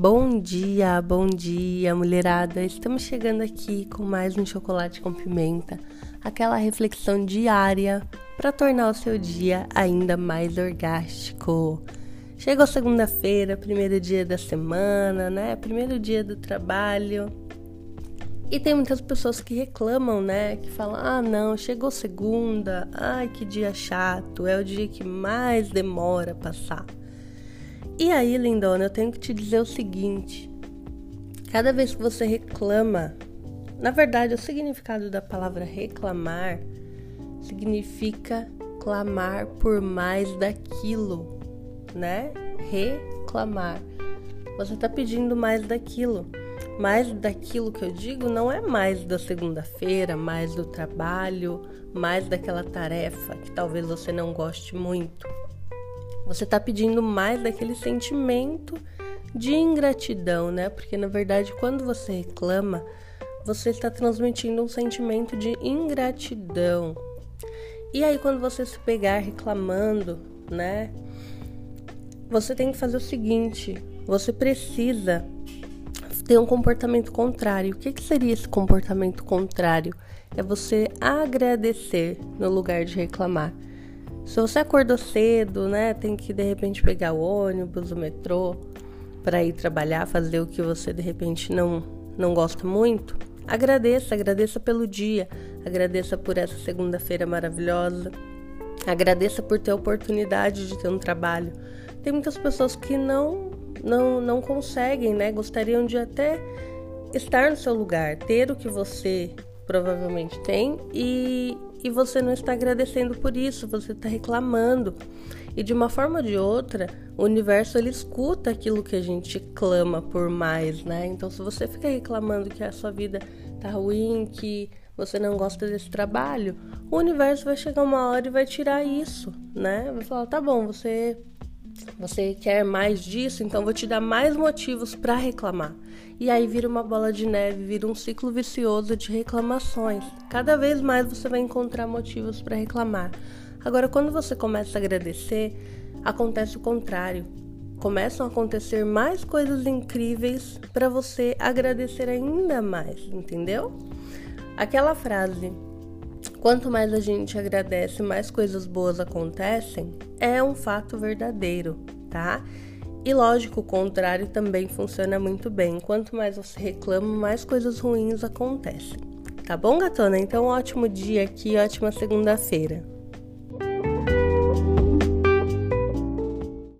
Bom dia, bom dia, mulherada. Estamos chegando aqui com mais um chocolate com pimenta, aquela reflexão diária para tornar o seu dia ainda mais orgástico. Chegou segunda-feira, primeiro dia da semana, né? Primeiro dia do trabalho. E tem muitas pessoas que reclamam, né? Que falam: ah, não, chegou segunda, ai que dia chato, é o dia que mais demora a passar. E aí, lindona, eu tenho que te dizer o seguinte: cada vez que você reclama, na verdade, o significado da palavra reclamar significa clamar por mais daquilo, né? Reclamar. Você está pedindo mais daquilo. Mais daquilo que eu digo não é mais da segunda-feira, mais do trabalho, mais daquela tarefa que talvez você não goste muito. Você está pedindo mais daquele sentimento de ingratidão, né? Porque na verdade, quando você reclama, você está transmitindo um sentimento de ingratidão. E aí, quando você se pegar reclamando, né? Você tem que fazer o seguinte: você precisa ter um comportamento contrário. O que, que seria esse comportamento contrário? É você agradecer no lugar de reclamar. Se você acordou cedo, né, tem que de repente pegar o ônibus, o metrô para ir trabalhar, fazer o que você de repente não não gosta muito, agradeça, agradeça pelo dia, agradeça por essa segunda-feira maravilhosa. Agradeça por ter a oportunidade de ter um trabalho. Tem muitas pessoas que não não não conseguem, né? Gostariam de até estar no seu lugar, ter o que você provavelmente tem e, e você não está agradecendo por isso, você está reclamando. E de uma forma ou de outra, o universo ele escuta aquilo que a gente clama por mais, né? Então, se você fica reclamando que a sua vida tá ruim, que você não gosta desse trabalho, o universo vai chegar uma hora e vai tirar isso, né? Vai falar: "Tá bom, você você quer mais disso, então vou te dar mais motivos para reclamar. E aí vira uma bola de neve, vira um ciclo vicioso de reclamações. Cada vez mais você vai encontrar motivos para reclamar. Agora, quando você começa a agradecer, acontece o contrário. Começam a acontecer mais coisas incríveis para você agradecer ainda mais, entendeu? Aquela frase Quanto mais a gente agradece, mais coisas boas acontecem, é um fato verdadeiro, tá? E lógico, o contrário também funciona muito bem. Quanto mais você reclama, mais coisas ruins acontecem. Tá bom, gatona? Então, ótimo dia aqui, ótima segunda-feira.